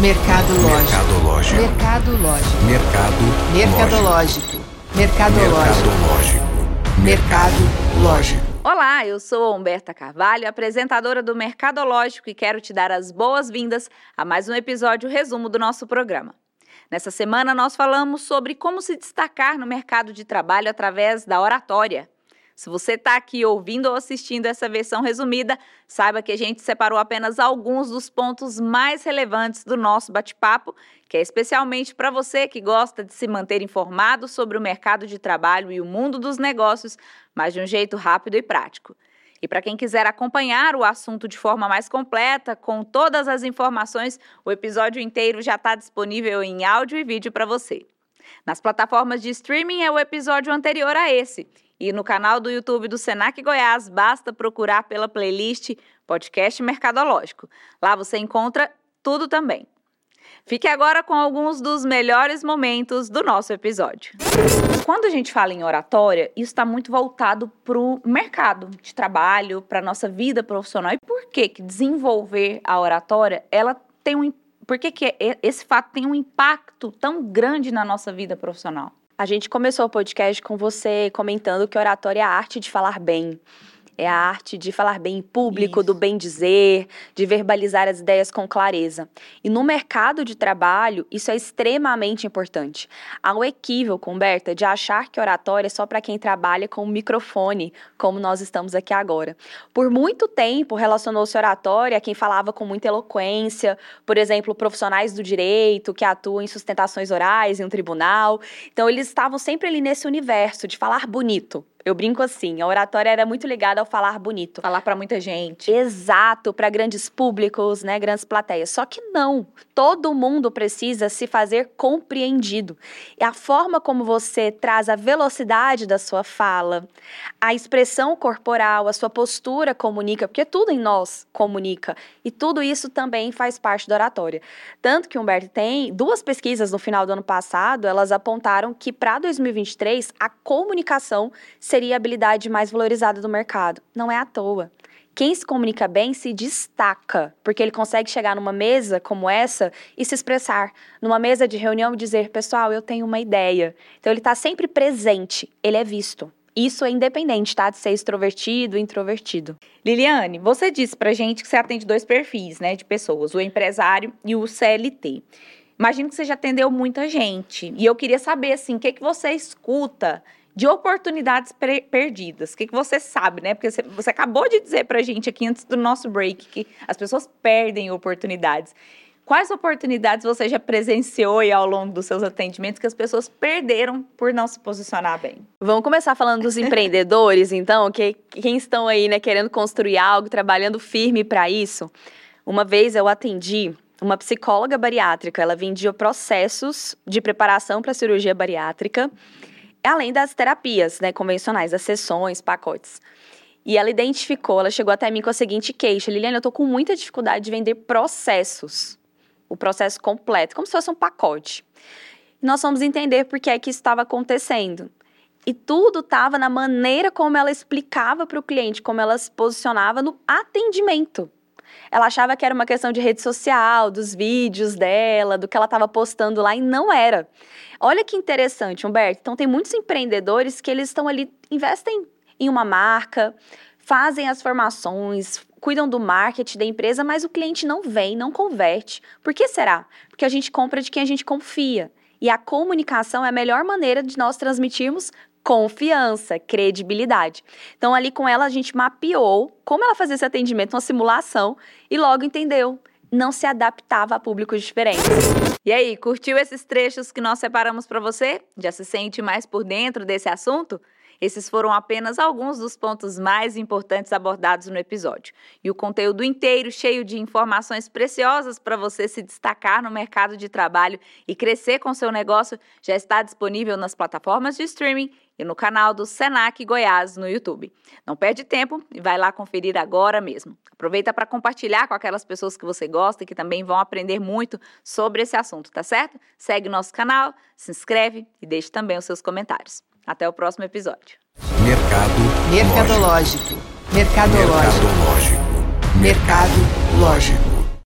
Mercado lógico. Mercadológico. Mercado lógico. Mercadológico. Mercadológico. Mercado lógico. Olá, eu sou Humberta Carvalho, apresentadora do Mercadológico e quero te dar as boas-vindas a mais um episódio resumo do nosso programa. Nessa semana nós falamos sobre como se destacar no mercado de trabalho através da oratória. Se você está aqui ouvindo ou assistindo essa versão resumida, saiba que a gente separou apenas alguns dos pontos mais relevantes do nosso bate-papo, que é especialmente para você que gosta de se manter informado sobre o mercado de trabalho e o mundo dos negócios, mas de um jeito rápido e prático. E para quem quiser acompanhar o assunto de forma mais completa, com todas as informações, o episódio inteiro já está disponível em áudio e vídeo para você. Nas plataformas de streaming é o episódio anterior a esse. E no canal do YouTube do Senac Goiás, basta procurar pela playlist Podcast Mercadológico. Lá você encontra tudo também. Fique agora com alguns dos melhores momentos do nosso episódio. Quando a gente fala em oratória, isso está muito voltado para o mercado de trabalho, para a nossa vida profissional. E por que, que desenvolver a oratória ela tem um por que, que esse fato tem um impacto tão grande na nossa vida profissional? A gente começou o podcast com você comentando que oratória é a arte de falar bem. É a arte de falar bem em público, Isso. do bem dizer, de verbalizar as ideias com clareza. E no mercado de trabalho, isso é extremamente importante. Há um equívoco, Humberta, de achar que oratória é só para quem trabalha com o microfone, como nós estamos aqui agora. Por muito tempo, relacionou-se oratória a quem falava com muita eloquência, por exemplo, profissionais do direito que atuam em sustentações orais em um tribunal. Então, eles estavam sempre ali nesse universo de falar bonito. Eu brinco assim, a oratória era muito ligada ao falar bonito. Falar para muita gente. Exato, para grandes públicos, né, grandes plateias. Só que não, todo mundo precisa se fazer compreendido. E a forma como você traz a velocidade da sua fala, a expressão corporal, a sua postura comunica, porque tudo em nós comunica. E tudo isso também faz parte da oratória. Tanto que Humberto tem duas pesquisas no final do ano passado, elas apontaram que para 2023 a comunicação seria seria a habilidade mais valorizada do mercado. Não é à toa. Quem se comunica bem se destaca, porque ele consegue chegar numa mesa como essa e se expressar. Numa mesa de reunião e dizer, pessoal, eu tenho uma ideia. Então ele está sempre presente, ele é visto. Isso é independente, tá? De ser extrovertido introvertido. Liliane, você disse pra gente que você atende dois perfis, né, de pessoas, o empresário e o CLT. Imagino que você já atendeu muita gente. E eu queria saber, assim, o que, que você escuta de oportunidades perdidas. O que, que você sabe, né? Porque você, você acabou de dizer para a gente aqui antes do nosso break que as pessoas perdem oportunidades. Quais oportunidades você já presenciou ao longo dos seus atendimentos que as pessoas perderam por não se posicionar bem? Vamos começar falando dos empreendedores, então, que quem estão aí, né, querendo construir algo, trabalhando firme para isso. Uma vez eu atendi uma psicóloga bariátrica, ela vendia processos de preparação para cirurgia bariátrica além das terapias né, convencionais, as sessões, pacotes. E ela identificou, ela chegou até mim com a seguinte queixa: Liliane, eu estou com muita dificuldade de vender processos, o processo completo, como se fosse um pacote. Nós fomos entender por que é que estava acontecendo. E tudo estava na maneira como ela explicava para o cliente, como ela se posicionava no atendimento. Ela achava que era uma questão de rede social, dos vídeos dela, do que ela estava postando lá, e não era. Olha que interessante, Humberto. Então, tem muitos empreendedores que eles estão ali, investem em uma marca, fazem as formações, cuidam do marketing da empresa, mas o cliente não vem, não converte. Por que será? Porque a gente compra de quem a gente confia. E a comunicação é a melhor maneira de nós transmitirmos confiança, credibilidade. Então, ali com ela, a gente mapeou como ela fazia esse atendimento, uma simulação, e logo entendeu. Não se adaptava a públicos diferentes. E aí, curtiu esses trechos que nós separamos para você? Já se sente mais por dentro desse assunto? Esses foram apenas alguns dos pontos mais importantes abordados no episódio. E o conteúdo inteiro, cheio de informações preciosas para você se destacar no mercado de trabalho e crescer com seu negócio, já está disponível nas plataformas de streaming e no canal do Senac Goiás no YouTube. Não perde tempo e vai lá conferir agora mesmo. Aproveita para compartilhar com aquelas pessoas que você gosta e que também vão aprender muito sobre esse assunto, tá certo? Segue nosso canal, se inscreve e deixe também os seus comentários. Até o próximo episódio. Mercado Mercadológico. Mercadológico. Mercado lógico.